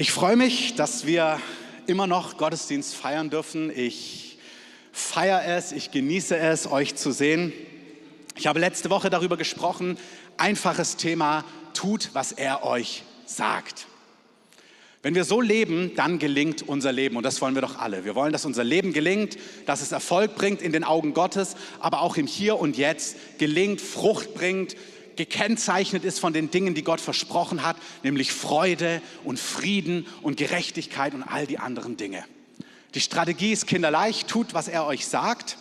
Ich freue mich, dass wir immer noch Gottesdienst feiern dürfen. Ich feiere es, ich genieße es, euch zu sehen. Ich habe letzte Woche darüber gesprochen, einfaches Thema, tut, was er euch sagt. Wenn wir so leben, dann gelingt unser Leben und das wollen wir doch alle. Wir wollen, dass unser Leben gelingt, dass es Erfolg bringt in den Augen Gottes, aber auch im Hier und Jetzt gelingt, Frucht bringt, gekennzeichnet ist von den Dingen, die Gott versprochen hat, nämlich Freude und Frieden und Gerechtigkeit und all die anderen Dinge. Die Strategie ist kinderleicht, tut, was er euch sagt.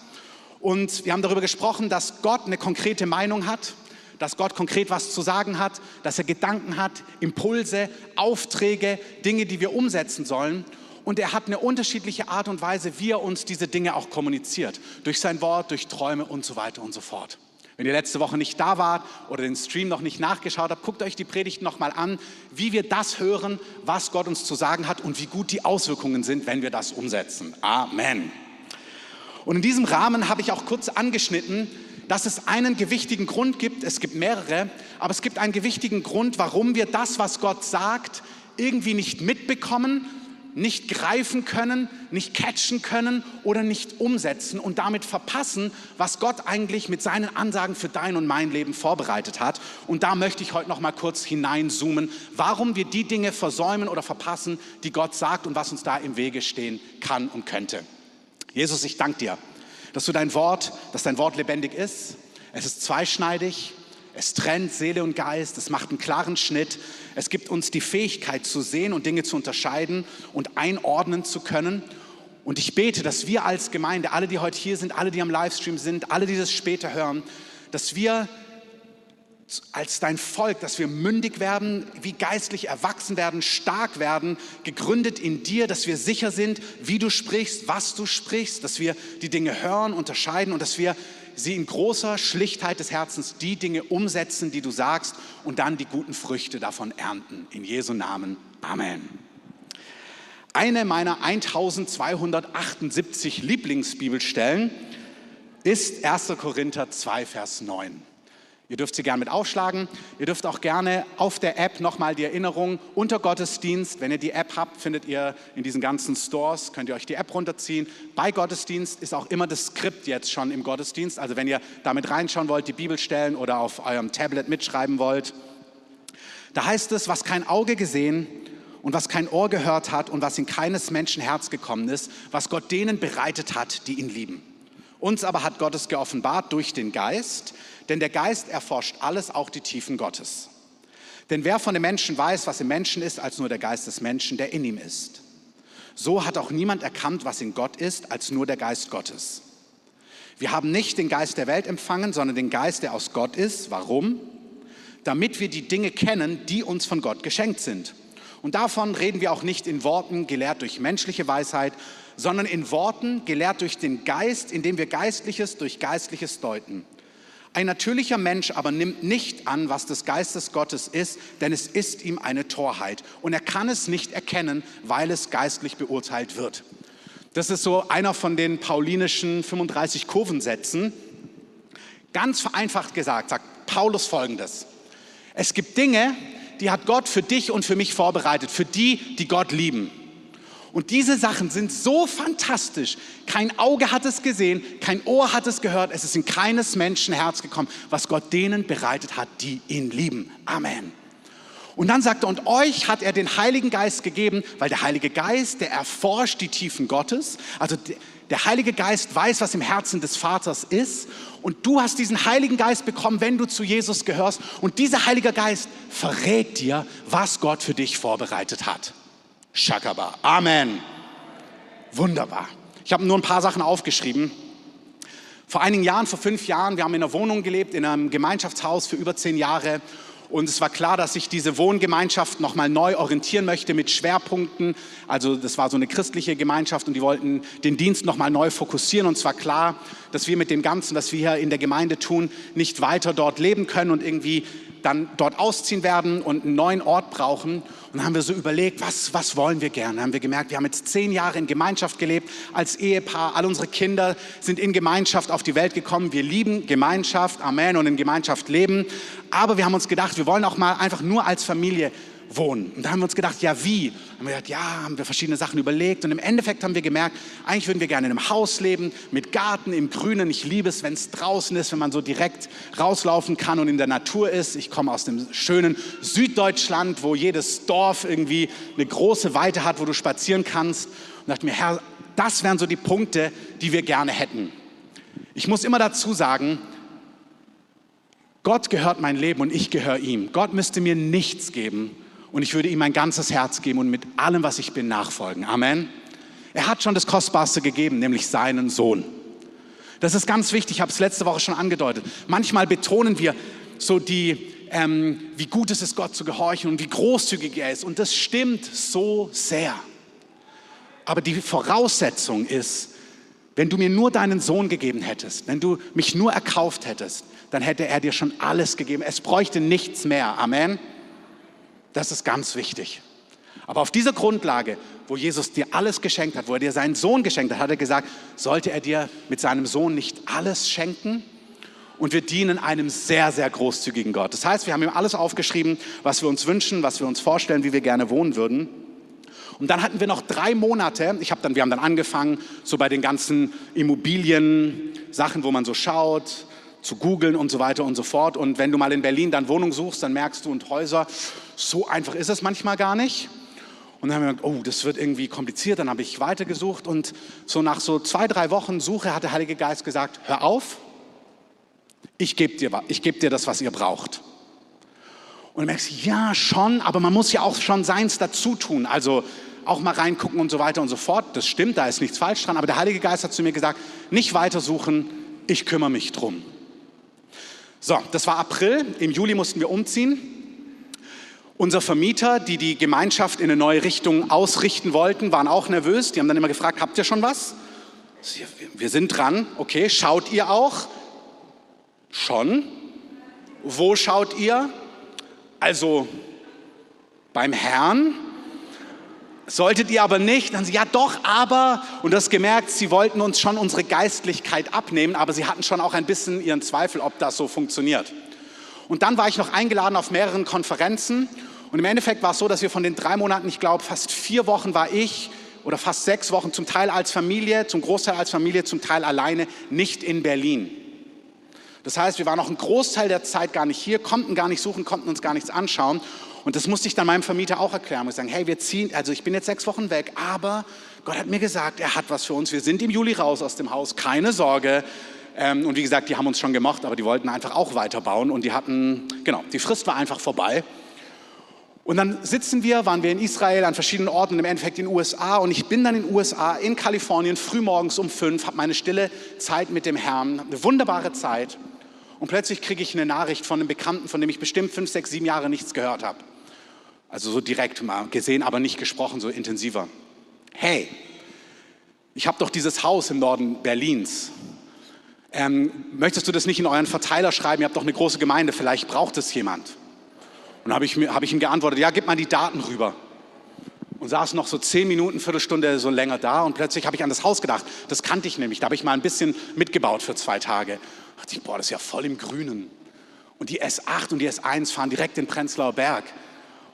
Und wir haben darüber gesprochen, dass Gott eine konkrete Meinung hat, dass Gott konkret was zu sagen hat, dass er Gedanken hat, Impulse, Aufträge, Dinge, die wir umsetzen sollen. Und er hat eine unterschiedliche Art und Weise, wie er uns diese Dinge auch kommuniziert. Durch sein Wort, durch Träume und so weiter und so fort. Wenn ihr letzte Woche nicht da wart oder den Stream noch nicht nachgeschaut habt, guckt euch die Predigt nochmal an, wie wir das hören, was Gott uns zu sagen hat und wie gut die Auswirkungen sind, wenn wir das umsetzen. Amen. Und in diesem Rahmen habe ich auch kurz angeschnitten, dass es einen gewichtigen Grund gibt, es gibt mehrere, aber es gibt einen gewichtigen Grund, warum wir das, was Gott sagt, irgendwie nicht mitbekommen nicht greifen können, nicht catchen können oder nicht umsetzen und damit verpassen, was Gott eigentlich mit seinen Ansagen für dein und mein Leben vorbereitet hat. Und da möchte ich heute noch mal kurz hineinzoomen, warum wir die Dinge versäumen oder verpassen, die Gott sagt und was uns da im Wege stehen kann und könnte. Jesus, ich danke dir, dass du dein Wort, dass dein Wort lebendig ist. Es ist zweischneidig. Es trennt Seele und Geist, es macht einen klaren Schnitt, es gibt uns die Fähigkeit zu sehen und Dinge zu unterscheiden und einordnen zu können. Und ich bete, dass wir als Gemeinde, alle, die heute hier sind, alle, die am Livestream sind, alle, die das später hören, dass wir als dein Volk, dass wir mündig werden, wie geistlich erwachsen werden, stark werden, gegründet in dir, dass wir sicher sind, wie du sprichst, was du sprichst, dass wir die Dinge hören, unterscheiden und dass wir sie in großer Schlichtheit des Herzens die Dinge umsetzen, die du sagst und dann die guten Früchte davon ernten. In Jesu Namen. Amen. Eine meiner 1278 Lieblingsbibelstellen ist 1. Korinther 2, Vers 9. Ihr dürft sie gerne mit aufschlagen. Ihr dürft auch gerne auf der App nochmal die Erinnerung unter Gottesdienst. Wenn ihr die App habt, findet ihr in diesen ganzen Stores, könnt ihr euch die App runterziehen. Bei Gottesdienst ist auch immer das Skript jetzt schon im Gottesdienst. Also wenn ihr damit reinschauen wollt, die Bibelstellen oder auf eurem Tablet mitschreiben wollt. Da heißt es, was kein Auge gesehen und was kein Ohr gehört hat und was in keines Menschen Herz gekommen ist, was Gott denen bereitet hat, die ihn lieben. Uns aber hat Gott es geoffenbart durch den Geist, denn der Geist erforscht alles, auch die Tiefen Gottes. Denn wer von den Menschen weiß, was im Menschen ist, als nur der Geist des Menschen, der in ihm ist? So hat auch niemand erkannt, was in Gott ist, als nur der Geist Gottes. Wir haben nicht den Geist der Welt empfangen, sondern den Geist, der aus Gott ist. Warum? Damit wir die Dinge kennen, die uns von Gott geschenkt sind. Und davon reden wir auch nicht in Worten, gelehrt durch menschliche Weisheit, sondern in Worten, gelehrt durch den Geist, indem wir Geistliches durch Geistliches deuten. Ein natürlicher Mensch aber nimmt nicht an, was des Geistes Gottes ist, denn es ist ihm eine Torheit. Und er kann es nicht erkennen, weil es geistlich beurteilt wird. Das ist so einer von den paulinischen 35 Kurvensätzen. Ganz vereinfacht gesagt, sagt Paulus folgendes. Es gibt Dinge, die hat Gott für dich und für mich vorbereitet, für die, die Gott lieben. Und diese Sachen sind so fantastisch. Kein Auge hat es gesehen, kein Ohr hat es gehört. Es ist in keines Menschen Herz gekommen, was Gott denen bereitet hat, die ihn lieben. Amen. Und dann sagt er, und euch hat er den Heiligen Geist gegeben, weil der Heilige Geist, der erforscht die Tiefen Gottes. Also der Heilige Geist weiß, was im Herzen des Vaters ist. Und du hast diesen Heiligen Geist bekommen, wenn du zu Jesus gehörst. Und dieser Heilige Geist verrät dir, was Gott für dich vorbereitet hat. Shakaba. Amen. Wunderbar. Ich habe nur ein paar Sachen aufgeschrieben. Vor einigen Jahren, vor fünf Jahren, wir haben in einer Wohnung gelebt, in einem Gemeinschaftshaus für über zehn Jahre. Und es war klar, dass ich diese Wohngemeinschaft nochmal neu orientieren möchte mit Schwerpunkten. Also das war so eine christliche Gemeinschaft und die wollten den Dienst nochmal neu fokussieren. Und es war klar, dass wir mit dem Ganzen, was wir hier in der Gemeinde tun, nicht weiter dort leben können und irgendwie dann dort ausziehen werden und einen neuen Ort brauchen. Und dann haben wir so überlegt, was, was wollen wir gerne? Dann haben wir gemerkt, wir haben jetzt zehn Jahre in Gemeinschaft gelebt, als Ehepaar. All unsere Kinder sind in Gemeinschaft auf die Welt gekommen. Wir lieben Gemeinschaft, Amen, und in Gemeinschaft leben. Aber wir haben uns gedacht, wir wollen auch mal einfach nur als Familie wohnen. Und da haben wir uns gedacht, ja wie? Haben wir gedacht, ja, haben wir verschiedene Sachen überlegt und im Endeffekt haben wir gemerkt, eigentlich würden wir gerne in einem Haus leben, mit Garten im Grünen. Ich liebe es, wenn es draußen ist, wenn man so direkt rauslaufen kann und in der Natur ist. Ich komme aus dem schönen Süddeutschland, wo jedes Dorf irgendwie eine große Weite hat, wo du spazieren kannst. Und dachte mir, Herr, das wären so die Punkte, die wir gerne hätten. Ich muss immer dazu sagen, Gott gehört mein Leben und ich gehöre ihm. Gott müsste mir nichts geben und ich würde ihm mein ganzes Herz geben und mit allem, was ich bin, nachfolgen. Amen. Er hat schon das Kostbarste gegeben, nämlich seinen Sohn. Das ist ganz wichtig, ich habe es letzte Woche schon angedeutet. Manchmal betonen wir so die, ähm, wie gut es ist, Gott zu gehorchen und wie großzügig er ist. Und das stimmt so sehr. Aber die Voraussetzung ist, wenn du mir nur deinen Sohn gegeben hättest, wenn du mich nur erkauft hättest, dann hätte er dir schon alles gegeben. Es bräuchte nichts mehr. Amen. Das ist ganz wichtig. Aber auf dieser Grundlage, wo Jesus dir alles geschenkt hat, wo er dir seinen Sohn geschenkt hat, hat er gesagt, sollte er dir mit seinem Sohn nicht alles schenken? Und wir dienen einem sehr, sehr großzügigen Gott. Das heißt, wir haben ihm alles aufgeschrieben, was wir uns wünschen, was wir uns vorstellen, wie wir gerne wohnen würden. Und dann hatten wir noch drei Monate. Ich habe dann, wir haben dann angefangen, so bei den ganzen Immobilien-Sachen, wo man so schaut, zu googeln und so weiter und so fort. Und wenn du mal in Berlin dann Wohnung suchst, dann merkst du und Häuser, so einfach ist es manchmal gar nicht. Und dann haben wir gedacht, oh, das wird irgendwie kompliziert. Dann habe ich weitergesucht und so nach so zwei, drei Wochen Suche hat der Heilige Geist gesagt, hör auf, ich gebe dir, geb dir das, was ihr braucht. Und du merkst, ja, schon, aber man muss ja auch schon seins dazu tun. Also auch mal reingucken und so weiter und so fort. Das stimmt, da ist nichts falsch dran. Aber der Heilige Geist hat zu mir gesagt, nicht weitersuchen, ich kümmere mich drum. So, das war April. Im Juli mussten wir umziehen. Unser Vermieter, die die Gemeinschaft in eine neue Richtung ausrichten wollten, waren auch nervös. Die haben dann immer gefragt, habt ihr schon was? Wir sind dran. Okay, schaut ihr auch? Schon. Wo schaut ihr? Also beim Herrn. Solltet ihr aber nicht, dann sie, ja doch, aber, und das gemerkt, sie wollten uns schon unsere Geistlichkeit abnehmen, aber sie hatten schon auch ein bisschen ihren Zweifel, ob das so funktioniert. Und dann war ich noch eingeladen auf mehreren Konferenzen und im Endeffekt war es so, dass wir von den drei Monaten, ich glaube, fast vier Wochen war ich oder fast sechs Wochen zum Teil als Familie, zum Großteil als Familie, zum Teil alleine, nicht in Berlin. Das heißt, wir waren noch einen Großteil der Zeit gar nicht hier, konnten gar nicht suchen, konnten uns gar nichts anschauen. Und das musste ich dann meinem Vermieter auch erklären. Ich sagen, hey, wir ziehen, also ich bin jetzt sechs Wochen weg, aber Gott hat mir gesagt, er hat was für uns. Wir sind im Juli raus aus dem Haus, keine Sorge. Ähm, und wie gesagt, die haben uns schon gemocht, aber die wollten einfach auch weiterbauen. Und die hatten, genau, die Frist war einfach vorbei. Und dann sitzen wir, waren wir in Israel an verschiedenen Orten im Endeffekt in den USA. Und ich bin dann in den USA, in Kalifornien, frühmorgens um fünf, habe meine stille Zeit mit dem Herrn, eine wunderbare Zeit. Und plötzlich kriege ich eine Nachricht von einem Bekannten, von dem ich bestimmt fünf, sechs, sieben Jahre nichts gehört habe. Also so direkt mal gesehen, aber nicht gesprochen, so intensiver. Hey, ich habe doch dieses Haus im Norden Berlins. Ähm, möchtest du das nicht in euren Verteiler schreiben? Ihr habt doch eine große Gemeinde, vielleicht braucht es jemand. Und habe ich, hab ich ihm geantwortet, ja, gib mal die Daten rüber. Und saß noch so zehn Minuten, Viertelstunde so länger da und plötzlich habe ich an das Haus gedacht. Das kannte ich nämlich, da habe ich mal ein bisschen mitgebaut für zwei Tage. Da dachte ich, boah, das ist ja voll im Grünen. Und die S8 und die S1 fahren direkt in Prenzlauer Berg.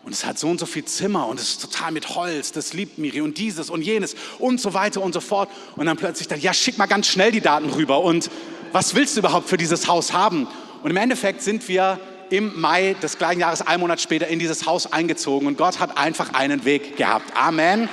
Und es hat so und so viel Zimmer und es ist total mit Holz, das liebt Miri und dieses und jenes und so weiter und so fort. Und dann plötzlich dachte ich, ja, schick mal ganz schnell die Daten rüber und was willst du überhaupt für dieses Haus haben? Und im Endeffekt sind wir im Mai des gleichen Jahres, einen Monat später, in dieses Haus eingezogen und Gott hat einfach einen Weg gehabt. Amen.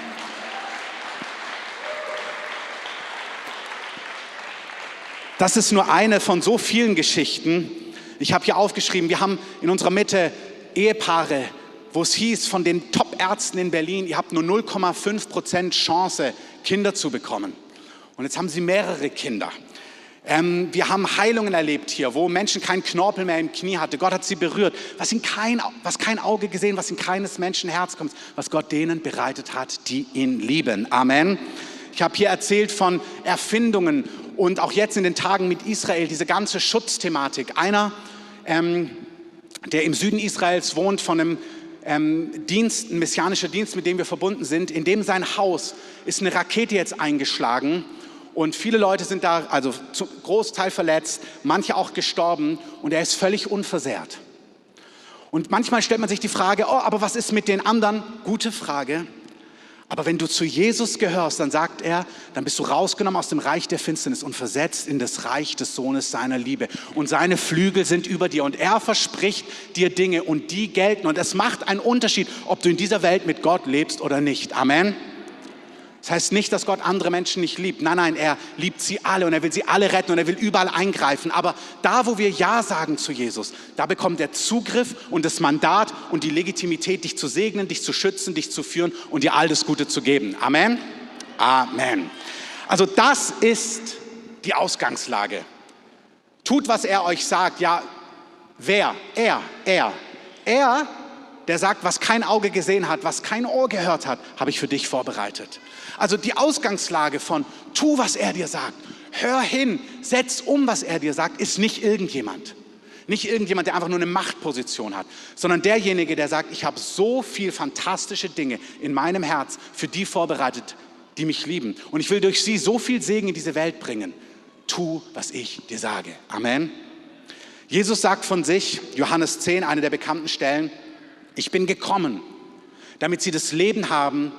Das ist nur eine von so vielen Geschichten. Ich habe hier aufgeschrieben, wir haben in unserer Mitte Ehepaare, wo es hieß von den Top-Ärzten in Berlin, ihr habt nur 0,5 Prozent Chance, Kinder zu bekommen. Und jetzt haben sie mehrere Kinder. Ähm, wir haben Heilungen erlebt hier, wo Menschen keinen Knorpel mehr im Knie hatte. Gott hat sie berührt. Was, in kein, was kein Auge gesehen, was in keines Menschen Herz kommt, was Gott denen bereitet hat, die ihn lieben. Amen. Ich habe hier erzählt von Erfindungen und auch jetzt in den Tagen mit Israel, diese ganze Schutzthematik. Einer, ähm, der im Süden Israels wohnt, von einem ähm, Dienst, ein messianischer Dienst, mit dem wir verbunden sind, in dem sein Haus ist eine Rakete jetzt eingeschlagen und viele Leute sind da, also zum Großteil verletzt, manche auch gestorben und er ist völlig unversehrt. Und manchmal stellt man sich die Frage, oh, aber was ist mit den anderen? Gute Frage. Aber wenn du zu Jesus gehörst, dann sagt er, dann bist du rausgenommen aus dem Reich der Finsternis und versetzt in das Reich des Sohnes seiner Liebe. Und seine Flügel sind über dir und er verspricht dir Dinge und die gelten. Und es macht einen Unterschied, ob du in dieser Welt mit Gott lebst oder nicht. Amen. Das heißt nicht, dass Gott andere Menschen nicht liebt. Nein, nein, er liebt sie alle und er will sie alle retten und er will überall eingreifen. Aber da, wo wir Ja sagen zu Jesus, da bekommt er Zugriff und das Mandat und die Legitimität, dich zu segnen, dich zu schützen, dich zu führen und dir all das Gute zu geben. Amen. Amen. Also das ist die Ausgangslage. Tut, was er euch sagt. Ja, wer? Er, er. Er, der sagt, was kein Auge gesehen hat, was kein Ohr gehört hat, habe ich für dich vorbereitet. Also die Ausgangslage von tu, was er dir sagt, hör hin, setz um, was er dir sagt, ist nicht irgendjemand. Nicht irgendjemand, der einfach nur eine Machtposition hat, sondern derjenige, der sagt, ich habe so viel fantastische Dinge in meinem Herz für die vorbereitet, die mich lieben. Und ich will durch sie so viel Segen in diese Welt bringen. Tu, was ich dir sage. Amen. Jesus sagt von sich, Johannes 10, eine der bekannten Stellen, ich bin gekommen, damit sie das Leben haben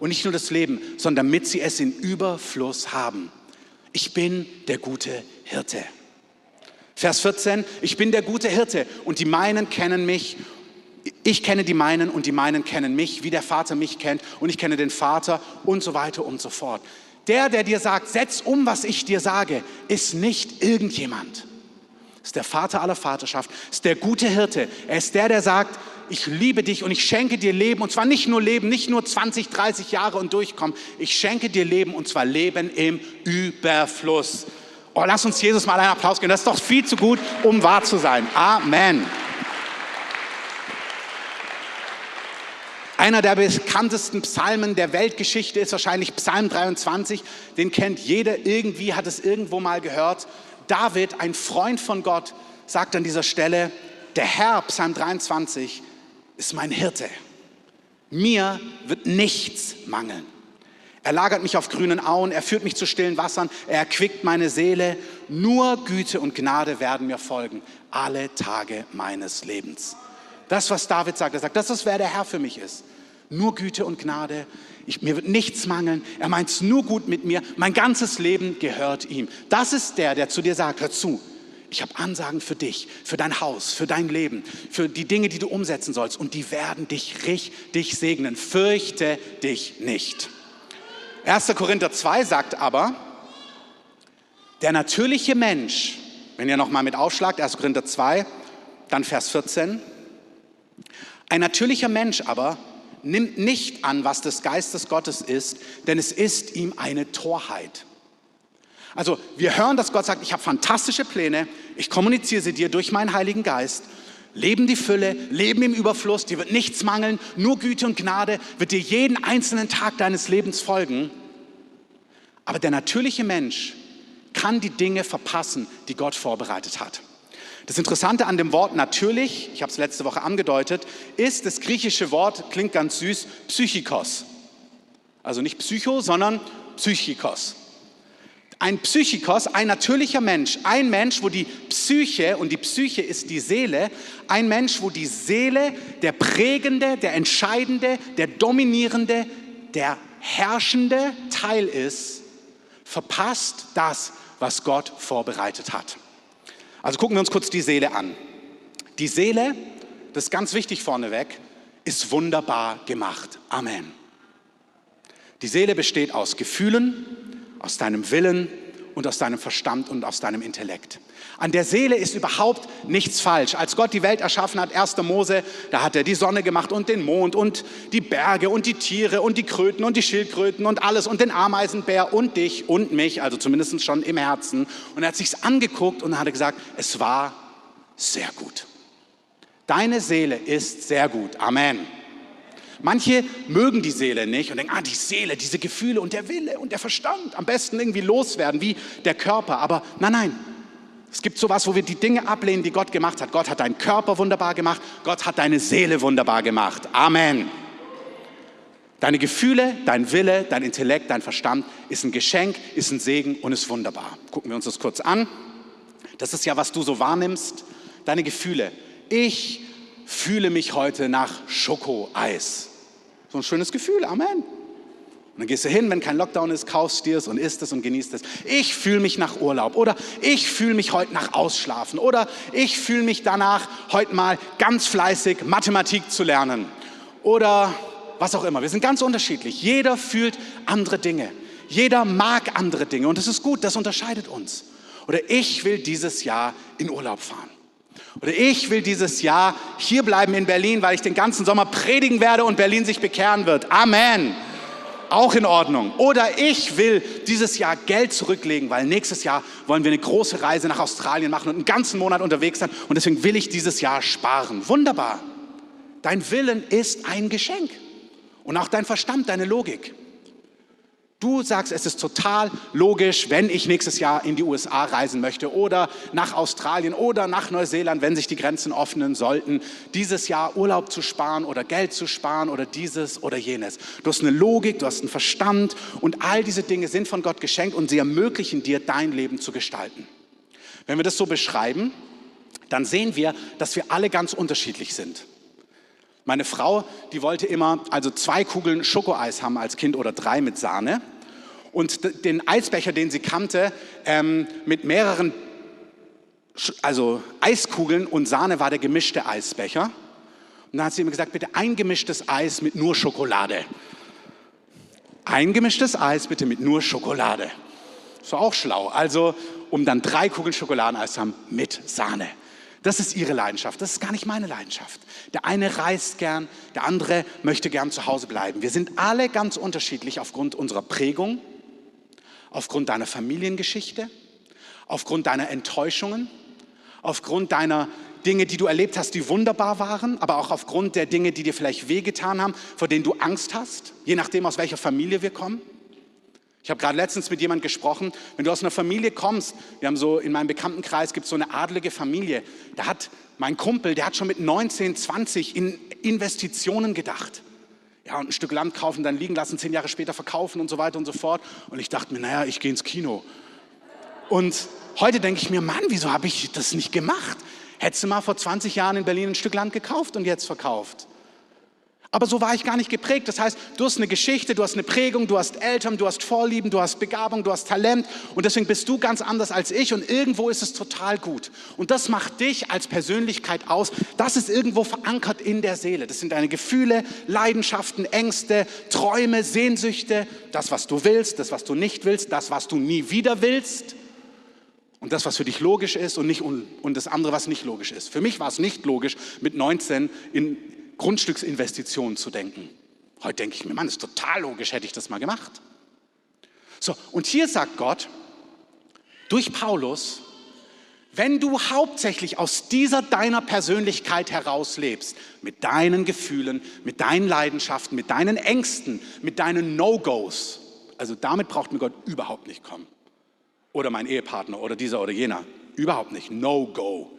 und nicht nur das Leben, sondern damit sie es in Überfluss haben. Ich bin der gute Hirte. Vers 14, ich bin der gute Hirte und die meinen kennen mich. Ich kenne die meinen und die meinen kennen mich, wie der Vater mich kennt und ich kenne den Vater und so weiter und so fort. Der, der dir sagt, setz um, was ich dir sage, ist nicht irgendjemand. Ist der Vater aller Vaterschaft, ist der gute Hirte. Er ist der, der sagt, ich liebe dich und ich schenke dir Leben und zwar nicht nur Leben, nicht nur 20, 30 Jahre und durchkommen. Ich schenke dir Leben und zwar Leben im Überfluss. Oh, lass uns Jesus mal einen Applaus geben. Das ist doch viel zu gut, um wahr zu sein. Amen. Einer der bekanntesten Psalmen der Weltgeschichte ist wahrscheinlich Psalm 23. Den kennt jeder irgendwie, hat es irgendwo mal gehört. David, ein Freund von Gott, sagt an dieser Stelle, der Herr, Psalm 23, ist mein Hirte. Mir wird nichts mangeln. Er lagert mich auf grünen Auen, er führt mich zu stillen Wassern, er erquickt meine Seele. Nur Güte und Gnade werden mir folgen, alle Tage meines Lebens. Das, was David sagt, er sagt, das ist, wer der Herr für mich ist. Nur Güte und Gnade. Ich, mir wird nichts mangeln. Er meint es nur gut mit mir. Mein ganzes Leben gehört ihm. Das ist der, der zu dir sagt, hör zu, ich habe Ansagen für dich, für dein Haus, für dein Leben, für die Dinge, die du umsetzen sollst. Und die werden dich richtig segnen. Fürchte dich nicht. 1. Korinther 2 sagt aber, der natürliche Mensch, wenn ihr nochmal mit aufschlagt, 1. Korinther 2, dann Vers 14, ein natürlicher Mensch aber nimmt nicht an, was des Geistes Gottes ist, denn es ist ihm eine Torheit. Also wir hören, dass Gott sagt, ich habe fantastische Pläne, ich kommuniziere sie dir durch meinen Heiligen Geist. Leben die Fülle, Leben im Überfluss, dir wird nichts mangeln, nur Güte und Gnade wird dir jeden einzelnen Tag deines Lebens folgen. Aber der natürliche Mensch kann die Dinge verpassen, die Gott vorbereitet hat. Das Interessante an dem Wort natürlich, ich habe es letzte Woche angedeutet, ist das griechische Wort, klingt ganz süß, Psychikos. Also nicht Psycho, sondern Psychikos. Ein Psychikos, ein natürlicher Mensch, ein Mensch, wo die Psyche, und die Psyche ist die Seele, ein Mensch, wo die Seele der prägende, der entscheidende, der dominierende, der herrschende Teil ist, verpasst das, was Gott vorbereitet hat. Also gucken wir uns kurz die Seele an. Die Seele, das ist ganz wichtig vorneweg, ist wunderbar gemacht. Amen. Die Seele besteht aus Gefühlen, aus deinem Willen und aus deinem Verstand und aus deinem Intellekt. An der Seele ist überhaupt nichts falsch. Als Gott die Welt erschaffen hat, 1. Mose, da hat er die Sonne gemacht und den Mond und die Berge und die Tiere und die Kröten und die Schildkröten und alles und den Ameisenbär und dich und mich, also zumindest schon im Herzen. Und er hat sich's angeguckt und hat gesagt, es war sehr gut. Deine Seele ist sehr gut. Amen. Manche mögen die Seele nicht und denken, ah, die Seele, diese Gefühle und der Wille und der Verstand, am besten irgendwie loswerden, wie der Körper. Aber nein, nein, es gibt sowas, wo wir die Dinge ablehnen, die Gott gemacht hat. Gott hat deinen Körper wunderbar gemacht, Gott hat deine Seele wunderbar gemacht. Amen. Deine Gefühle, dein Wille, dein Intellekt, dein Verstand ist ein Geschenk, ist ein Segen und ist wunderbar. Gucken wir uns das kurz an. Das ist ja, was du so wahrnimmst. Deine Gefühle. Ich fühle mich heute nach Schokoeis. So ein schönes Gefühl, Amen. Und dann gehst du hin, wenn kein Lockdown ist, kaufst dir es und isst es und genießt es. Ich fühle mich nach Urlaub oder ich fühle mich heute nach Ausschlafen oder ich fühle mich danach, heute mal ganz fleißig Mathematik zu lernen oder was auch immer. Wir sind ganz unterschiedlich. Jeder fühlt andere Dinge. Jeder mag andere Dinge und das ist gut, das unterscheidet uns. Oder ich will dieses Jahr in Urlaub fahren. Oder ich will dieses Jahr hier bleiben in Berlin, weil ich den ganzen Sommer predigen werde und Berlin sich bekehren wird. Amen auch in Ordnung. Oder ich will dieses Jahr Geld zurücklegen, weil nächstes Jahr wollen wir eine große Reise nach Australien machen und einen ganzen Monat unterwegs sein und deswegen will ich dieses Jahr sparen. Wunderbar. Dein Willen ist ein Geschenk und auch dein Verstand, deine Logik. Du sagst, es ist total logisch, wenn ich nächstes Jahr in die USA reisen möchte oder nach Australien oder nach Neuseeland, wenn sich die Grenzen öffnen sollten, dieses Jahr Urlaub zu sparen oder Geld zu sparen oder dieses oder jenes. Du hast eine Logik, du hast einen Verstand und all diese Dinge sind von Gott geschenkt und sie ermöglichen dir, dein Leben zu gestalten. Wenn wir das so beschreiben, dann sehen wir, dass wir alle ganz unterschiedlich sind. Meine Frau, die wollte immer also zwei Kugeln Schokoeis haben als Kind oder drei mit Sahne. Und den Eisbecher, den sie kannte, ähm, mit mehreren also Eiskugeln und Sahne war der gemischte Eisbecher. Und dann hat sie immer gesagt, bitte ein gemischtes Eis mit nur Schokolade. Ein gemischtes Eis bitte mit nur Schokolade. Das war auch schlau. Also, um dann drei Kugeln Schokoladeneis zu haben mit Sahne. Das ist ihre Leidenschaft. Das ist gar nicht meine Leidenschaft. Der eine reist gern, der andere möchte gern zu Hause bleiben. Wir sind alle ganz unterschiedlich aufgrund unserer Prägung, aufgrund deiner Familiengeschichte, aufgrund deiner Enttäuschungen, aufgrund deiner Dinge, die du erlebt hast, die wunderbar waren, aber auch aufgrund der Dinge, die dir vielleicht wehgetan haben, vor denen du Angst hast, je nachdem, aus welcher Familie wir kommen. Ich habe gerade letztens mit jemandem gesprochen, wenn du aus einer Familie kommst, wir haben so in meinem Bekanntenkreis gibt es so eine adlige Familie, da hat mein Kumpel, der hat schon mit 19, 20 in Investitionen gedacht. Ja, und ein Stück Land kaufen, dann liegen lassen, zehn Jahre später verkaufen und so weiter und so fort. Und ich dachte mir, naja, ich gehe ins Kino. Und heute denke ich mir, Mann, wieso habe ich das nicht gemacht? Hättest du mal vor 20 Jahren in Berlin ein Stück Land gekauft und jetzt verkauft? Aber so war ich gar nicht geprägt. Das heißt, du hast eine Geschichte, du hast eine Prägung, du hast Eltern, du hast Vorlieben, du hast Begabung, du hast Talent und deswegen bist du ganz anders als ich und irgendwo ist es total gut. Und das macht dich als Persönlichkeit aus. Das ist irgendwo verankert in der Seele. Das sind deine Gefühle, Leidenschaften, Ängste, Träume, Sehnsüchte, das, was du willst, das, was du nicht willst, das, was du nie wieder willst. Und das, was für dich logisch ist und, nicht, und das andere, was nicht logisch ist. Für mich war es nicht logisch, mit 19 in, Grundstücksinvestitionen zu denken. Heute denke ich mir, Mann, ist total logisch, hätte ich das mal gemacht. So, und hier sagt Gott durch Paulus, wenn du hauptsächlich aus dieser deiner Persönlichkeit heraus lebst, mit deinen Gefühlen, mit deinen Leidenschaften, mit deinen Ängsten, mit deinen No-Gos, also damit braucht mir Gott überhaupt nicht kommen. Oder mein Ehepartner oder dieser oder jener. Überhaupt nicht. No-Go.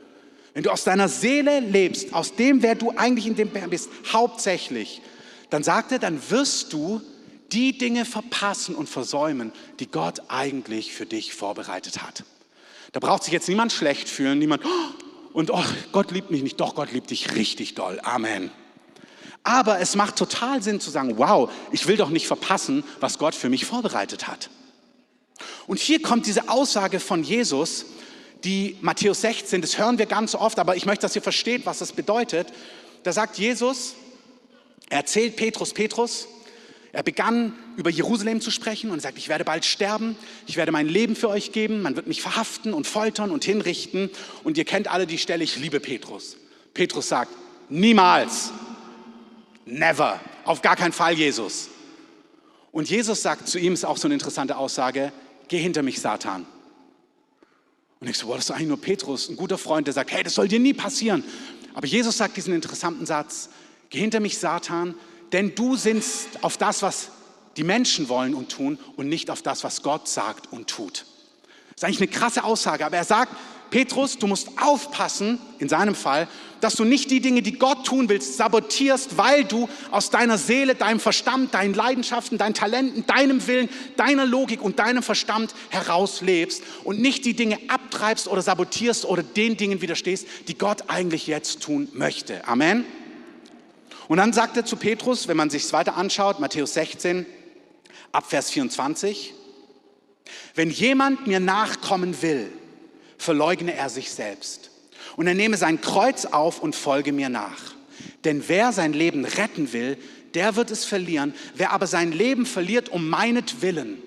Wenn du aus deiner Seele lebst, aus dem, wer du eigentlich in dem bist, hauptsächlich, dann sagt er, dann wirst du die Dinge verpassen und versäumen, die Gott eigentlich für dich vorbereitet hat. Da braucht sich jetzt niemand schlecht fühlen, niemand, oh, und oh, Gott liebt mich nicht, doch, Gott liebt dich richtig doll. Amen. Aber es macht total Sinn zu sagen, wow, ich will doch nicht verpassen, was Gott für mich vorbereitet hat. Und hier kommt diese Aussage von Jesus, die Matthäus 16, das hören wir ganz oft, aber ich möchte, dass ihr versteht, was das bedeutet. Da sagt Jesus, er erzählt Petrus, Petrus, er begann über Jerusalem zu sprechen und sagt, ich werde bald sterben, ich werde mein Leben für euch geben, man wird mich verhaften und foltern und hinrichten. Und ihr kennt alle die Stelle, ich liebe Petrus. Petrus sagt, niemals, never, auf gar keinen Fall Jesus. Und Jesus sagt zu ihm, ist auch so eine interessante Aussage, geh hinter mich, Satan. Und ich so, boah, das ist eigentlich nur Petrus, ein guter Freund, der sagt, hey, das soll dir nie passieren. Aber Jesus sagt diesen interessanten Satz, geh hinter mich, Satan, denn du sinnst auf das, was die Menschen wollen und tun und nicht auf das, was Gott sagt und tut. Das ist eigentlich eine krasse Aussage, aber er sagt, Petrus, du musst aufpassen, in seinem Fall, dass du nicht die Dinge, die Gott tun willst, sabotierst, weil du aus deiner Seele, deinem Verstand, deinen Leidenschaften, deinen Talenten, deinem Willen, deiner Logik und deinem Verstand heraus lebst und nicht die Dinge abtreibst oder sabotierst oder den Dingen widerstehst, die Gott eigentlich jetzt tun möchte. Amen. Und dann sagt er zu Petrus, wenn man sich weiter anschaut, Matthäus 16, ab Vers 24, wenn jemand mir nachkommen will, verleugne er sich selbst und er nehme sein Kreuz auf und folge mir nach. Denn wer sein Leben retten will, der wird es verlieren. Wer aber sein Leben verliert um meinetwillen,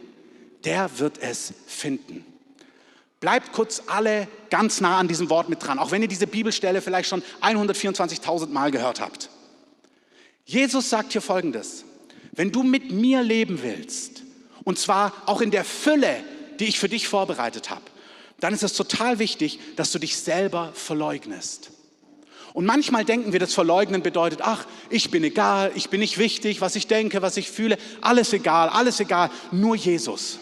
der wird es finden. Bleibt kurz alle ganz nah an diesem Wort mit dran, auch wenn ihr diese Bibelstelle vielleicht schon 124.000 Mal gehört habt. Jesus sagt hier Folgendes, wenn du mit mir leben willst, und zwar auch in der Fülle, die ich für dich vorbereitet habe, dann ist es total wichtig, dass du dich selber verleugnest. Und manchmal denken wir, das Verleugnen bedeutet, ach, ich bin egal, ich bin nicht wichtig, was ich denke, was ich fühle, alles egal, alles egal, nur Jesus.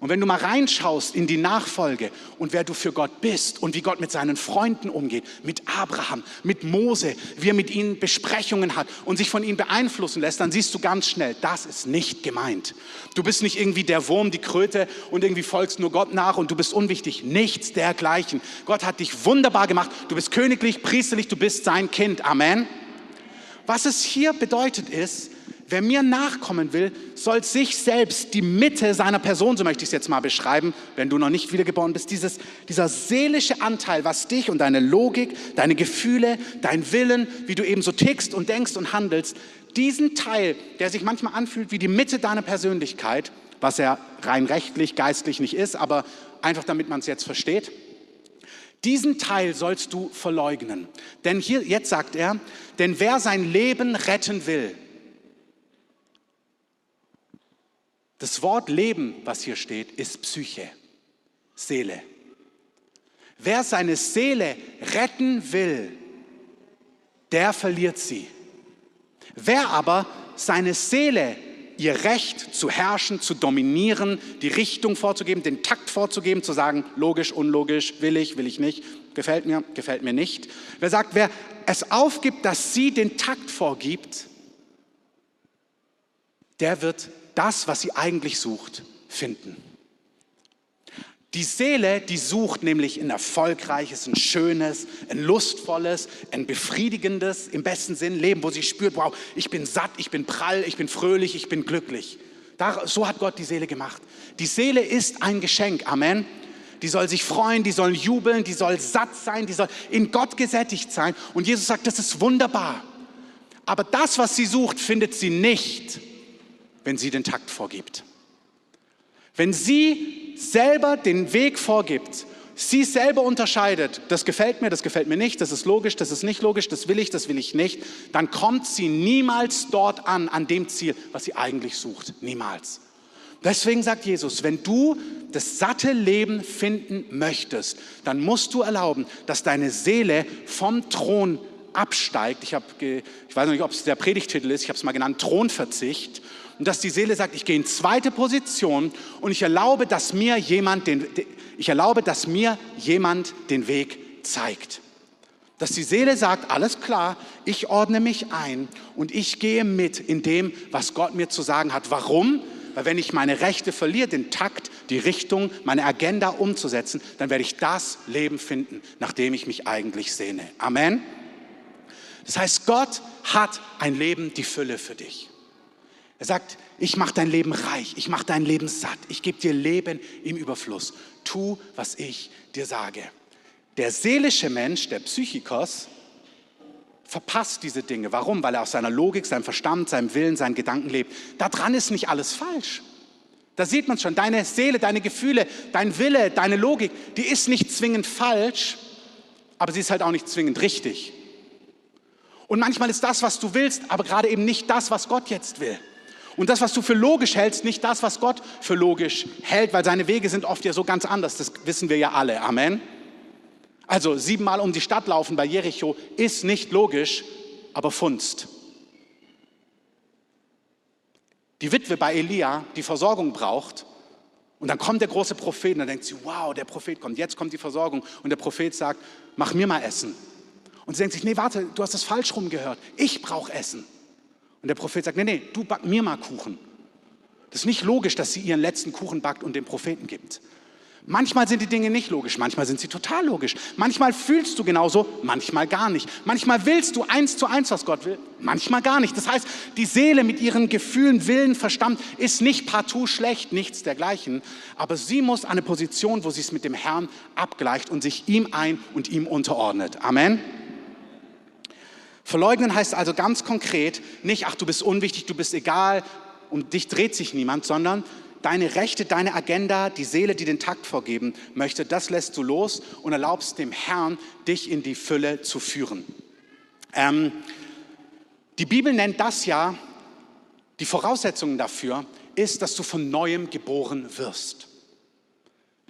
Und wenn du mal reinschaust in die Nachfolge und wer du für Gott bist und wie Gott mit seinen Freunden umgeht, mit Abraham, mit Mose, wie er mit ihnen Besprechungen hat und sich von ihnen beeinflussen lässt, dann siehst du ganz schnell, das ist nicht gemeint. Du bist nicht irgendwie der Wurm, die Kröte und irgendwie folgst nur Gott nach und du bist unwichtig. Nichts dergleichen. Gott hat dich wunderbar gemacht. Du bist königlich, priesterlich, du bist sein Kind. Amen. Was es hier bedeutet ist, Wer mir nachkommen will, soll sich selbst die Mitte seiner Person, so möchte ich es jetzt mal beschreiben, wenn du noch nicht wiedergeboren bist, dieses, dieser seelische Anteil, was dich und deine Logik, deine Gefühle, dein Willen, wie du eben so tickst und denkst und handelst, diesen Teil, der sich manchmal anfühlt wie die Mitte deiner Persönlichkeit, was er rein rechtlich, geistlich nicht ist, aber einfach damit man es jetzt versteht, diesen Teil sollst du verleugnen. Denn hier, jetzt sagt er, denn wer sein Leben retten will, Das Wort Leben, was hier steht, ist Psyche, Seele. Wer seine Seele retten will, der verliert sie. Wer aber seine Seele, ihr Recht zu herrschen, zu dominieren, die Richtung vorzugeben, den Takt vorzugeben, zu sagen, logisch, unlogisch, will ich, will ich nicht, gefällt mir, gefällt mir nicht. Wer sagt, wer es aufgibt, dass sie den Takt vorgibt, der wird das, was sie eigentlich sucht, finden. Die Seele, die sucht nämlich ein erfolgreiches, ein schönes, ein lustvolles, ein befriedigendes, im besten Sinn Leben, wo sie spürt, wow, ich bin satt, ich bin prall, ich bin fröhlich, ich bin glücklich. so hat Gott die Seele gemacht. Die Seele ist ein Geschenk, Amen. Die soll sich freuen, die soll jubeln, die soll satt sein, die soll in Gott gesättigt sein. Und Jesus sagt, das ist wunderbar. Aber das, was sie sucht, findet sie nicht wenn sie den Takt vorgibt. Wenn sie selber den Weg vorgibt, sie selber unterscheidet, das gefällt mir, das gefällt mir nicht, das ist logisch, das ist nicht logisch, das will ich, das will ich nicht, dann kommt sie niemals dort an, an dem Ziel, was sie eigentlich sucht. Niemals. Deswegen sagt Jesus, wenn du das satte Leben finden möchtest, dann musst du erlauben, dass deine Seele vom Thron absteigt. Ich, hab, ich weiß noch nicht, ob es der Predigtitel ist, ich habe es mal genannt, Thronverzicht und dass die Seele sagt, ich gehe in zweite Position und ich erlaube, dass mir jemand den, ich erlaube, dass mir jemand den Weg zeigt. Dass die Seele sagt, alles klar, ich ordne mich ein und ich gehe mit in dem, was Gott mir zu sagen hat. Warum? Weil wenn ich meine Rechte verliere, den Takt, die Richtung, meine Agenda umzusetzen, dann werde ich das Leben finden, nach dem ich mich eigentlich sehne. Amen. Das heißt, Gott hat ein Leben, die Fülle für dich. Er sagt, ich mache dein Leben reich, ich mache dein Leben satt, ich gebe dir Leben im Überfluss. Tu, was ich dir sage. Der seelische Mensch, der Psychikos, verpasst diese Dinge. Warum? Weil er aus seiner Logik, seinem Verstand, seinem Willen, seinen Gedanken lebt. Daran ist nicht alles falsch. Da sieht man schon, deine Seele, deine Gefühle, dein Wille, deine Logik, die ist nicht zwingend falsch, aber sie ist halt auch nicht zwingend richtig. Und manchmal ist das, was du willst, aber gerade eben nicht das, was Gott jetzt will. Und das, was du für logisch hältst, nicht das, was Gott für logisch hält, weil seine Wege sind oft ja so ganz anders. Das wissen wir ja alle. Amen. Also siebenmal um die Stadt laufen bei Jericho ist nicht logisch, aber Funst. Die Witwe bei Elia, die Versorgung braucht, Und dann kommt der große Prophet und dann denkt sie, wow, der Prophet kommt, jetzt kommt die Versorgung. Und der Prophet sagt, mach mir mal Essen. Und sie denkt sich, nee, warte, du hast das falsch rumgehört. Ich brauche Essen. Und der Prophet sagt, nee, nee, du back mir mal Kuchen. Das ist nicht logisch, dass sie ihren letzten Kuchen backt und dem Propheten gibt. Manchmal sind die Dinge nicht logisch, manchmal sind sie total logisch. Manchmal fühlst du genauso, manchmal gar nicht. Manchmal willst du eins zu eins, was Gott will, manchmal gar nicht. Das heißt, die Seele mit ihren Gefühlen, Willen, Verstand ist nicht partout schlecht, nichts dergleichen. Aber sie muss eine Position, wo sie es mit dem Herrn abgleicht und sich ihm ein und ihm unterordnet. Amen. Verleugnen heißt also ganz konkret nicht, ach du bist unwichtig, du bist egal, um dich dreht sich niemand, sondern deine Rechte, deine Agenda, die Seele, die den Takt vorgeben möchte, das lässt du los und erlaubst dem Herrn, dich in die Fülle zu führen. Ähm, die Bibel nennt das ja, die Voraussetzungen dafür ist, dass du von neuem geboren wirst.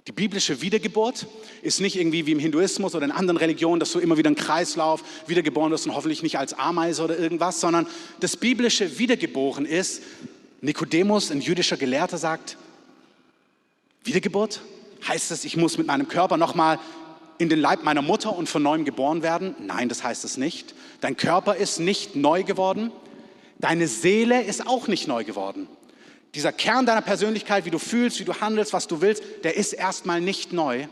Die biblische Wiedergeburt ist nicht irgendwie wie im Hinduismus oder in anderen Religionen, dass du immer wieder einen Kreislauf wiedergeboren wirst und hoffentlich nicht als Ameise oder irgendwas, sondern das biblische Wiedergeboren ist, Nikodemus, ein jüdischer Gelehrter, sagt, Wiedergeburt? Heißt es, ich muss mit meinem Körper nochmal in den Leib meiner Mutter und von neuem geboren werden? Nein, das heißt es nicht. Dein Körper ist nicht neu geworden. Deine Seele ist auch nicht neu geworden. Dieser Kern deiner Persönlichkeit, wie du fühlst, wie du handelst, was du willst, der ist erstmal nicht neu.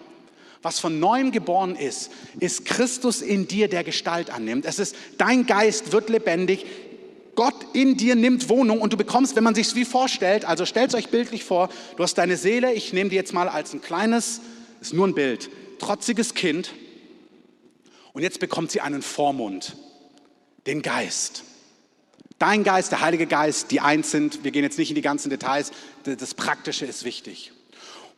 Was von neuem geboren ist, ist Christus in dir, der Gestalt annimmt. Es ist, dein Geist wird lebendig, Gott in dir nimmt Wohnung und du bekommst, wenn man sich wie vorstellt, also stellt euch bildlich vor, du hast deine Seele, ich nehme die jetzt mal als ein kleines, ist nur ein Bild, trotziges Kind und jetzt bekommt sie einen Vormund, den Geist. Dein Geist, der Heilige Geist, die eins sind, wir gehen jetzt nicht in die ganzen Details, das Praktische ist wichtig.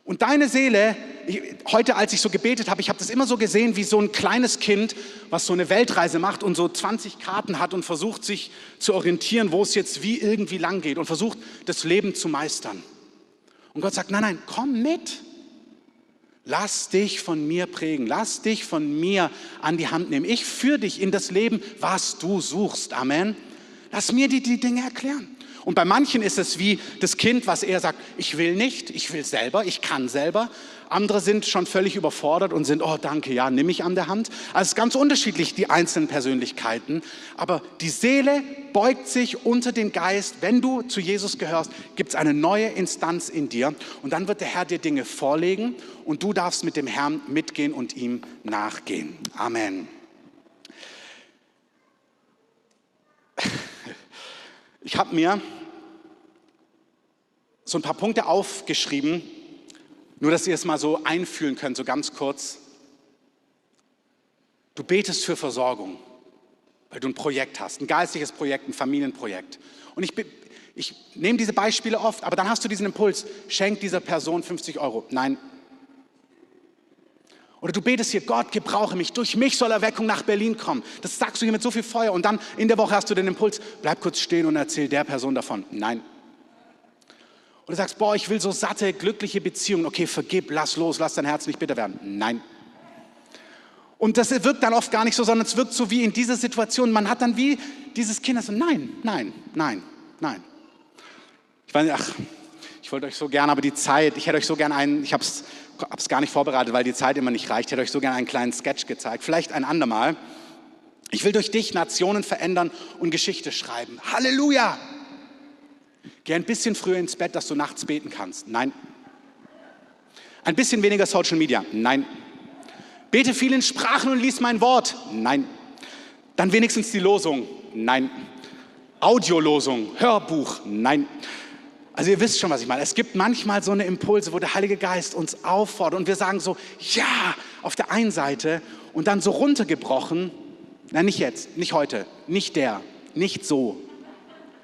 Und deine Seele, ich, heute als ich so gebetet habe, ich habe das immer so gesehen wie so ein kleines Kind, was so eine Weltreise macht und so 20 Karten hat und versucht sich zu orientieren, wo es jetzt wie irgendwie lang geht und versucht das Leben zu meistern. Und Gott sagt, nein, nein, komm mit. Lass dich von mir prägen, lass dich von mir an die Hand nehmen. Ich führe dich in das Leben, was du suchst. Amen. Lass mir die, die Dinge erklären. Und bei manchen ist es wie das Kind, was eher sagt, ich will nicht, ich will selber, ich kann selber. Andere sind schon völlig überfordert und sind, oh danke, ja, nimm mich an der Hand. Also ganz unterschiedlich, die einzelnen Persönlichkeiten. Aber die Seele beugt sich unter den Geist. Wenn du zu Jesus gehörst, gibt es eine neue Instanz in dir. Und dann wird der Herr dir Dinge vorlegen und du darfst mit dem Herrn mitgehen und ihm nachgehen. Amen. Ich habe mir so ein paar Punkte aufgeschrieben, nur dass ihr es mal so einfühlen könnt, so ganz kurz. Du betest für Versorgung, weil du ein Projekt hast, ein geistliches Projekt, ein Familienprojekt. Und ich, ich nehme diese Beispiele oft, aber dann hast du diesen Impuls, schenk dieser Person 50 Euro. Nein, oder du betest hier, Gott, gebrauche mich, durch mich soll Erweckung nach Berlin kommen. Das sagst du hier mit so viel Feuer und dann in der Woche hast du den Impuls, bleib kurz stehen und erzähl der Person davon. Nein. Oder du sagst, boah, ich will so satte, glückliche Beziehungen. Okay, vergib, lass los, lass dein Herz nicht bitter werden. Nein. Und das wirkt dann oft gar nicht so, sondern es wirkt so wie in dieser Situation. Man hat dann wie dieses Kind, das so, nein, nein, nein, nein. Ich weiß nicht, ach, ich wollte euch so gerne, aber die Zeit, ich hätte euch so gerne einen, ich habe es habe es gar nicht vorbereitet, weil die Zeit immer nicht reicht. Ich hätte euch so gerne einen kleinen Sketch gezeigt. Vielleicht ein andermal. Ich will durch dich Nationen verändern und Geschichte schreiben. Halleluja! Geh ein bisschen früher ins Bett, dass du nachts beten kannst. Nein. Ein bisschen weniger Social Media. Nein. Bete viel in Sprachen und lies mein Wort. Nein. Dann wenigstens die Losung. Nein. Audiolosung, Hörbuch. Nein. Also ihr wisst schon, was ich meine. Es gibt manchmal so eine Impulse, wo der Heilige Geist uns auffordert und wir sagen so, ja, auf der einen Seite und dann so runtergebrochen, na nicht jetzt, nicht heute, nicht der, nicht so.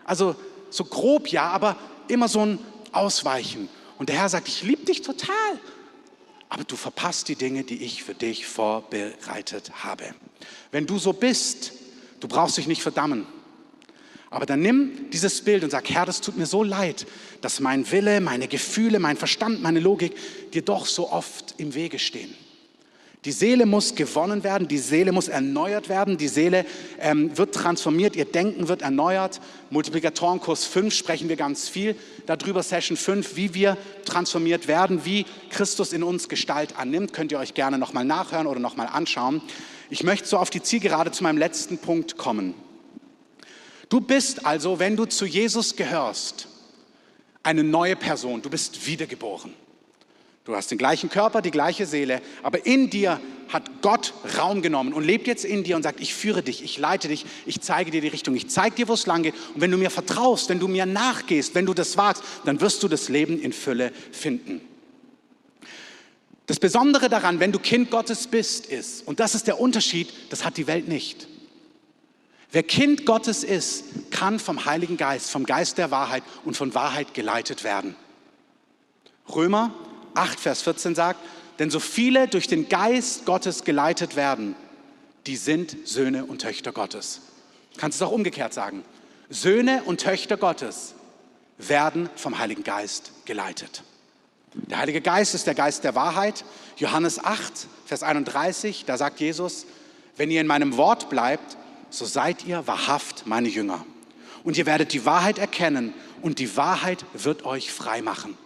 Also so grob ja, aber immer so ein Ausweichen. Und der Herr sagt, ich liebe dich total, aber du verpasst die Dinge, die ich für dich vorbereitet habe. Wenn du so bist, du brauchst dich nicht verdammen. Aber dann nimm dieses Bild und sag, Herr, das tut mir so leid, dass mein Wille, meine Gefühle, mein Verstand, meine Logik dir doch so oft im Wege stehen. Die Seele muss gewonnen werden, die Seele muss erneuert werden, die Seele ähm, wird transformiert, ihr Denken wird erneuert. Multiplikatorenkurs 5 sprechen wir ganz viel darüber, Session 5, wie wir transformiert werden, wie Christus in uns Gestalt annimmt. Könnt ihr euch gerne nochmal nachhören oder nochmal anschauen. Ich möchte so auf die Zielgerade zu meinem letzten Punkt kommen. Du bist also, wenn du zu Jesus gehörst, eine neue Person. Du bist wiedergeboren. Du hast den gleichen Körper, die gleiche Seele, aber in dir hat Gott Raum genommen und lebt jetzt in dir und sagt, ich führe dich, ich leite dich, ich zeige dir die Richtung, ich zeige dir, wo es lang geht. Und wenn du mir vertraust, wenn du mir nachgehst, wenn du das wagst, dann wirst du das Leben in Fülle finden. Das Besondere daran, wenn du Kind Gottes bist, ist, und das ist der Unterschied, das hat die Welt nicht. Wer Kind Gottes ist, kann vom Heiligen Geist, vom Geist der Wahrheit und von Wahrheit geleitet werden. Römer 8, Vers 14 sagt, denn so viele durch den Geist Gottes geleitet werden, die sind Söhne und Töchter Gottes. Du kannst es auch umgekehrt sagen. Söhne und Töchter Gottes werden vom Heiligen Geist geleitet. Der Heilige Geist ist der Geist der Wahrheit. Johannes 8, Vers 31, da sagt Jesus, wenn ihr in meinem Wort bleibt, so seid ihr wahrhaft meine Jünger. Und ihr werdet die Wahrheit erkennen und die Wahrheit wird euch frei machen.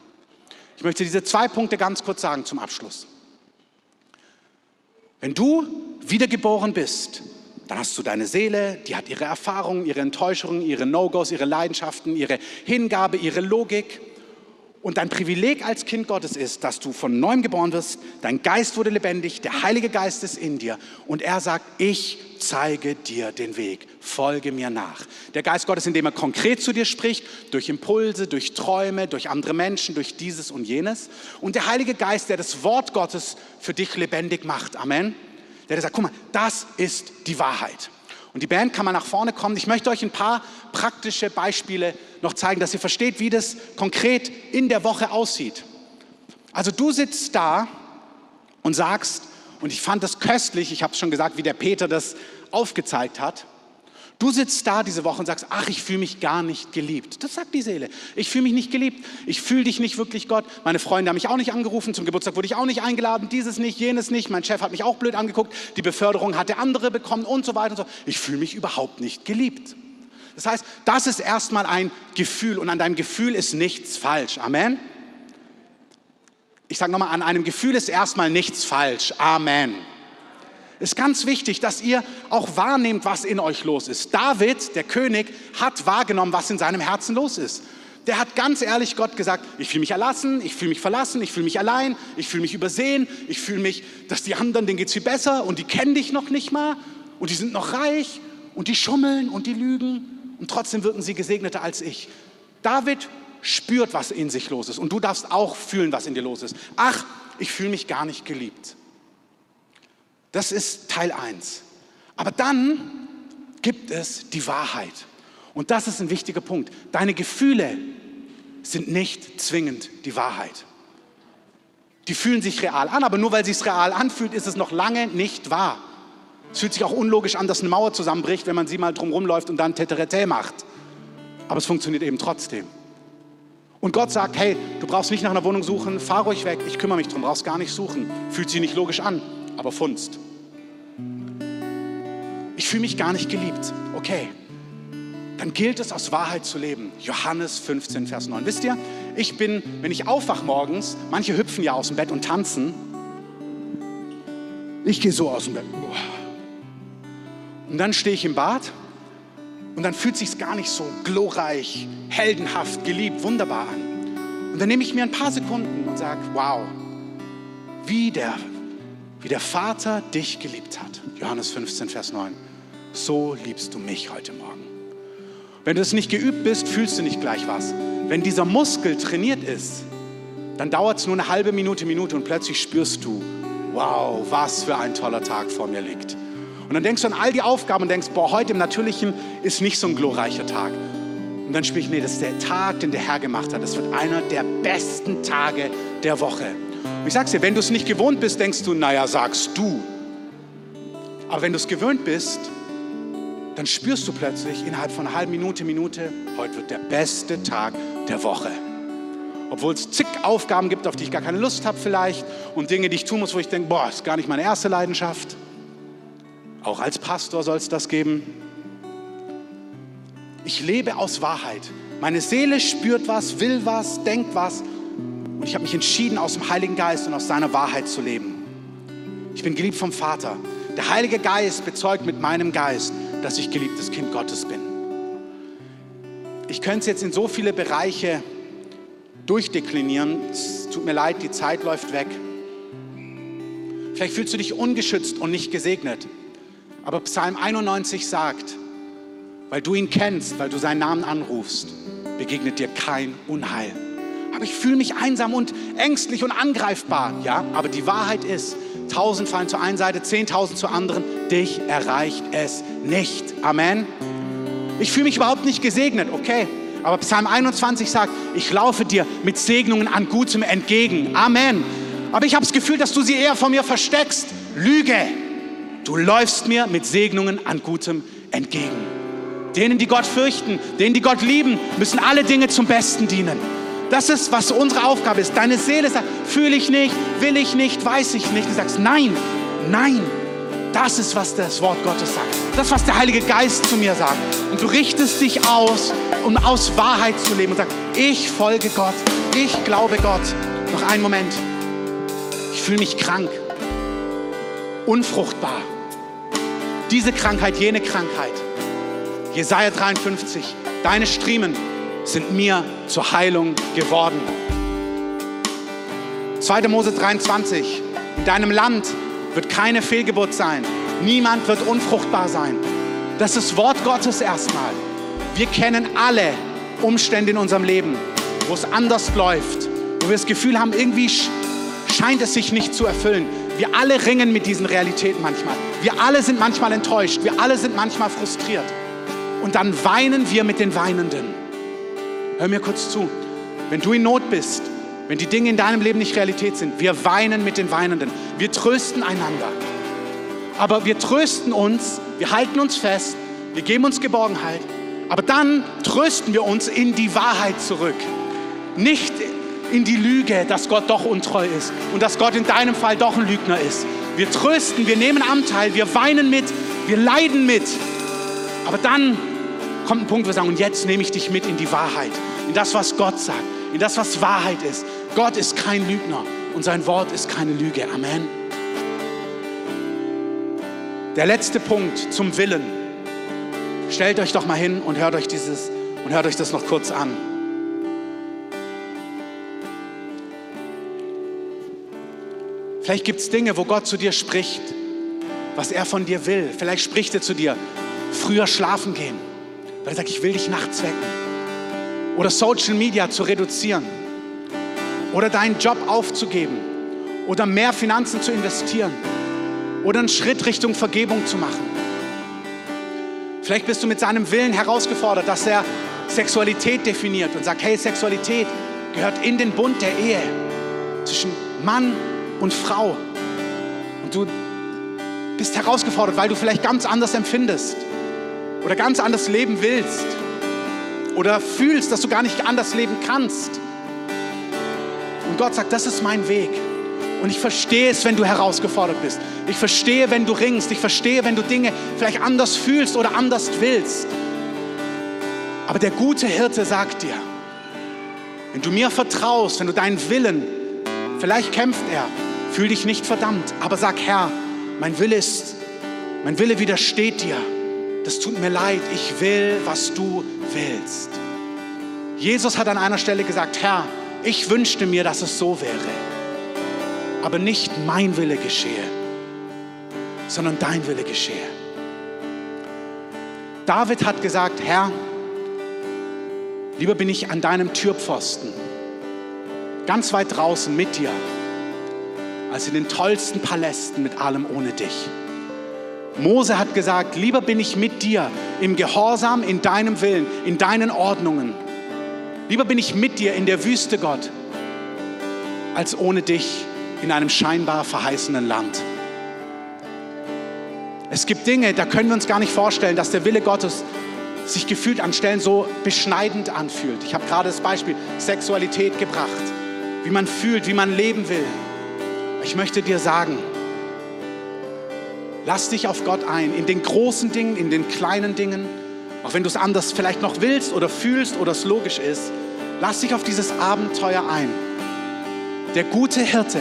Ich möchte diese zwei Punkte ganz kurz sagen zum Abschluss. Wenn du wiedergeboren bist, dann hast du deine Seele, die hat ihre Erfahrungen, ihre Enttäuschungen, ihre No-Gos, ihre Leidenschaften, ihre Hingabe, ihre Logik. Und dein Privileg als Kind Gottes ist, dass du von neuem geboren wirst, dein Geist wurde lebendig, der Heilige Geist ist in dir und er sagt, ich zeige dir den Weg, folge mir nach. Der Geist Gottes, indem er konkret zu dir spricht, durch Impulse, durch Träume, durch andere Menschen, durch dieses und jenes. Und der Heilige Geist, der das Wort Gottes für dich lebendig macht. Amen. Der sagt, guck mal, das ist die Wahrheit. Und die Band kann mal nach vorne kommen. Ich möchte euch ein paar praktische Beispiele noch zeigen, dass ihr versteht, wie das konkret in der Woche aussieht. Also du sitzt da und sagst, und ich fand das köstlich, ich habe es schon gesagt, wie der Peter das aufgezeigt hat. Du sitzt da diese Woche und sagst, ach, ich fühle mich gar nicht geliebt. Das sagt die Seele. Ich fühle mich nicht geliebt. Ich fühle dich nicht wirklich, Gott. Meine Freunde haben mich auch nicht angerufen. Zum Geburtstag wurde ich auch nicht eingeladen. Dieses nicht, jenes nicht. Mein Chef hat mich auch blöd angeguckt. Die Beförderung hat der andere bekommen und so weiter und so. Ich fühle mich überhaupt nicht geliebt. Das heißt, das ist erstmal ein Gefühl und an deinem Gefühl ist nichts falsch. Amen. Ich sage nochmal, an einem Gefühl ist erstmal nichts falsch. Amen ist ganz wichtig, dass ihr auch wahrnehmt, was in euch los ist. David, der König, hat wahrgenommen, was in seinem Herzen los ist. Der hat ganz ehrlich Gott gesagt, ich fühle mich erlassen, ich fühle mich verlassen, ich fühle mich allein, ich fühle mich übersehen, ich fühle mich, dass die anderen, denen geht es viel besser und die kennen dich noch nicht mal und die sind noch reich und die schummeln und die lügen und trotzdem wirken sie gesegneter als ich. David spürt, was in sich los ist und du darfst auch fühlen, was in dir los ist. Ach, ich fühle mich gar nicht geliebt. Das ist Teil 1. Aber dann gibt es die Wahrheit. Und das ist ein wichtiger Punkt. Deine Gefühle sind nicht zwingend die Wahrheit. Die fühlen sich real an, aber nur weil es sich real anfühlt, ist es noch lange nicht wahr. Es fühlt sich auch unlogisch an, dass eine Mauer zusammenbricht, wenn man sie mal drum rumläuft und dann Teterete macht. Aber es funktioniert eben trotzdem. Und Gott sagt, hey, du brauchst nicht nach einer Wohnung suchen, fahr ruhig weg, ich kümmere mich drum, brauchst gar nicht suchen. Fühlt sich nicht logisch an aber Funst. Ich fühle mich gar nicht geliebt. Okay, dann gilt es aus Wahrheit zu leben. Johannes 15, Vers 9. Wisst ihr, ich bin, wenn ich aufwache morgens, manche hüpfen ja aus dem Bett und tanzen. Ich gehe so aus dem Bett. Und dann stehe ich im Bad und dann fühlt sich gar nicht so glorreich, heldenhaft, geliebt, wunderbar an. Und dann nehme ich mir ein paar Sekunden und sage, wow, wie der wie der Vater dich geliebt hat. Johannes 15, Vers 9. So liebst du mich heute Morgen. Wenn du es nicht geübt bist, fühlst du nicht gleich was. Wenn dieser Muskel trainiert ist, dann dauert es nur eine halbe Minute, Minute und plötzlich spürst du, wow, was für ein toller Tag vor mir liegt. Und dann denkst du an all die Aufgaben und denkst, boah, heute im Natürlichen ist nicht so ein glorreicher Tag. Und dann spüre ich, nee, das ist der Tag, den der Herr gemacht hat. Das wird einer der besten Tage der Woche. Ich sag's dir, wenn du es nicht gewohnt bist, denkst du, naja, sagst du. Aber wenn du es gewöhnt bist, dann spürst du plötzlich innerhalb von einer halben Minute, Minute, heute wird der beste Tag der Woche. Obwohl es zig Aufgaben gibt, auf die ich gar keine Lust habe vielleicht und Dinge, die ich tun muss, wo ich denke, boah, ist gar nicht meine erste Leidenschaft. Auch als Pastor soll es das geben. Ich lebe aus Wahrheit. Meine Seele spürt was, will was, denkt was. Und ich habe mich entschieden, aus dem Heiligen Geist und aus seiner Wahrheit zu leben. Ich bin geliebt vom Vater. Der Heilige Geist bezeugt mit meinem Geist, dass ich geliebtes Kind Gottes bin. Ich könnte es jetzt in so viele Bereiche durchdeklinieren. Es tut mir leid, die Zeit läuft weg. Vielleicht fühlst du dich ungeschützt und nicht gesegnet. Aber Psalm 91 sagt, weil du ihn kennst, weil du seinen Namen anrufst, begegnet dir kein Unheil. Aber ich fühle mich einsam und ängstlich und angreifbar. Ja, aber die Wahrheit ist, tausend fallen zur einen Seite, zehntausend zur anderen. Dich erreicht es nicht. Amen. Ich fühle mich überhaupt nicht gesegnet. Okay, aber Psalm 21 sagt, ich laufe dir mit Segnungen an Gutem entgegen. Amen. Aber ich habe das Gefühl, dass du sie eher von mir versteckst. Lüge. Du läufst mir mit Segnungen an Gutem entgegen. Denen, die Gott fürchten, denen, die Gott lieben, müssen alle Dinge zum Besten dienen. Das ist, was unsere Aufgabe ist. Deine Seele sagt, fühle ich nicht, will ich nicht, weiß ich nicht. Du sagst, nein, nein. Das ist, was das Wort Gottes sagt. Das, was der Heilige Geist zu mir sagt. Und du richtest dich aus, um aus Wahrheit zu leben und sagst, ich folge Gott, ich glaube Gott. Noch einen Moment. Ich fühle mich krank, unfruchtbar diese Krankheit, jene Krankheit. Jesaja 53, deine Striemen sind mir zur Heilung geworden. 2. Mose 23, in deinem Land wird keine Fehlgeburt sein. Niemand wird unfruchtbar sein. Das ist Wort Gottes erstmal. Wir kennen alle Umstände in unserem Leben, wo es anders läuft, wo wir das Gefühl haben, irgendwie scheint es sich nicht zu erfüllen. Wir alle ringen mit diesen Realitäten manchmal. Wir alle sind manchmal enttäuscht. Wir alle sind manchmal frustriert. Und dann weinen wir mit den Weinenden. Hör mir kurz zu. Wenn du in Not bist, wenn die Dinge in deinem Leben nicht Realität sind, wir weinen mit den Weinenden. Wir trösten einander. Aber wir trösten uns, wir halten uns fest, wir geben uns Geborgenheit. Aber dann trösten wir uns in die Wahrheit zurück. Nicht in die Lüge, dass Gott doch untreu ist und dass Gott in deinem Fall doch ein Lügner ist. Wir trösten, wir nehmen Anteil, wir weinen mit, wir leiden mit. Aber dann kommt ein Punkt, wo wir sagen, und jetzt nehme ich dich mit in die Wahrheit, in das, was Gott sagt, in das, was Wahrheit ist. Gott ist kein Lügner und sein Wort ist keine Lüge. Amen. Der letzte Punkt zum Willen. Stellt euch doch mal hin und hört euch dieses und hört euch das noch kurz an. Vielleicht gibt es Dinge, wo Gott zu dir spricht, was er von dir will. Vielleicht spricht er zu dir, früher schlafen gehen, weil er sagt, ich will dich nachts wecken. Oder Social Media zu reduzieren. Oder deinen Job aufzugeben. Oder mehr Finanzen zu investieren. Oder einen Schritt Richtung Vergebung zu machen. Vielleicht bist du mit seinem Willen herausgefordert, dass er Sexualität definiert und sagt, hey, Sexualität gehört in den Bund der Ehe zwischen Mann und Frau. Und du bist herausgefordert, weil du vielleicht ganz anders empfindest oder ganz anders leben willst oder fühlst, dass du gar nicht anders leben kannst. Und Gott sagt, das ist mein Weg. Und ich verstehe es, wenn du herausgefordert bist. Ich verstehe, wenn du ringst. Ich verstehe, wenn du Dinge vielleicht anders fühlst oder anders willst. Aber der gute Hirte sagt dir, wenn du mir vertraust, wenn du deinen Willen, vielleicht kämpft er, Fühl dich nicht verdammt, aber sag, Herr, mein Wille ist, mein Wille widersteht dir. Das tut mir leid. Ich will, was du willst. Jesus hat an einer Stelle gesagt, Herr, ich wünschte mir, dass es so wäre. Aber nicht mein Wille geschehe, sondern dein Wille geschehe. David hat gesagt, Herr, lieber bin ich an deinem Türpfosten, ganz weit draußen mit dir, als in den tollsten Palästen mit allem ohne dich. Mose hat gesagt, lieber bin ich mit dir im Gehorsam, in deinem Willen, in deinen Ordnungen. Lieber bin ich mit dir in der Wüste, Gott, als ohne dich in einem scheinbar verheißenen Land. Es gibt Dinge, da können wir uns gar nicht vorstellen, dass der Wille Gottes sich gefühlt an Stellen so beschneidend anfühlt. Ich habe gerade das Beispiel Sexualität gebracht, wie man fühlt, wie man leben will. Ich möchte dir sagen, lass dich auf Gott ein, in den großen Dingen, in den kleinen Dingen, auch wenn du es anders vielleicht noch willst oder fühlst oder es logisch ist, lass dich auf dieses Abenteuer ein. Der gute Hirte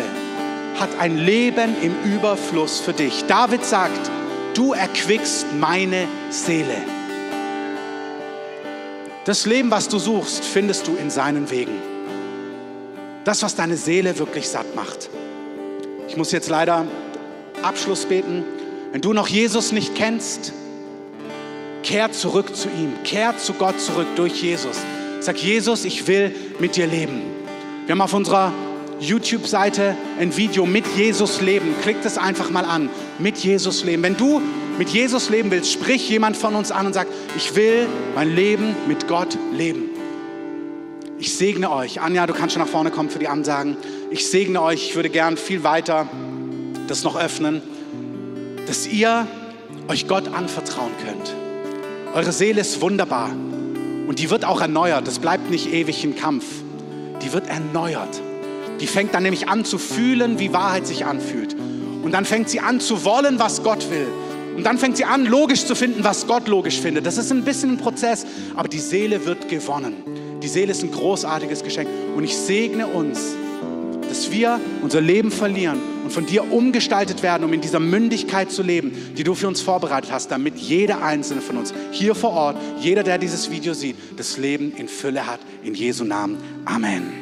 hat ein Leben im Überfluss für dich. David sagt, du erquickst meine Seele. Das Leben, was du suchst, findest du in seinen Wegen. Das, was deine Seele wirklich satt macht. Ich muss jetzt leider Abschluss beten. Wenn du noch Jesus nicht kennst, kehr zurück zu ihm, kehr zu Gott zurück durch Jesus. Sag, Jesus, ich will mit dir leben. Wir haben auf unserer YouTube-Seite ein Video mit Jesus leben. Klick das einfach mal an. Mit Jesus leben. Wenn du mit Jesus leben willst, sprich jemand von uns an und sag, ich will mein Leben mit Gott leben. Ich segne euch. Anja, du kannst schon nach vorne kommen für die Ansagen. Ich segne euch. Ich würde gern viel weiter das noch öffnen, dass ihr euch Gott anvertrauen könnt. Eure Seele ist wunderbar und die wird auch erneuert. Das bleibt nicht ewig im Kampf. Die wird erneuert. Die fängt dann nämlich an zu fühlen, wie Wahrheit sich anfühlt. Und dann fängt sie an zu wollen, was Gott will. Und dann fängt sie an, logisch zu finden, was Gott logisch findet. Das ist ein bisschen ein Prozess, aber die Seele wird gewonnen. Die Seele ist ein großartiges Geschenk. Und ich segne uns, dass wir unser Leben verlieren und von dir umgestaltet werden, um in dieser Mündigkeit zu leben, die du für uns vorbereitet hast, damit jeder einzelne von uns hier vor Ort, jeder, der dieses Video sieht, das Leben in Fülle hat. In Jesu Namen. Amen.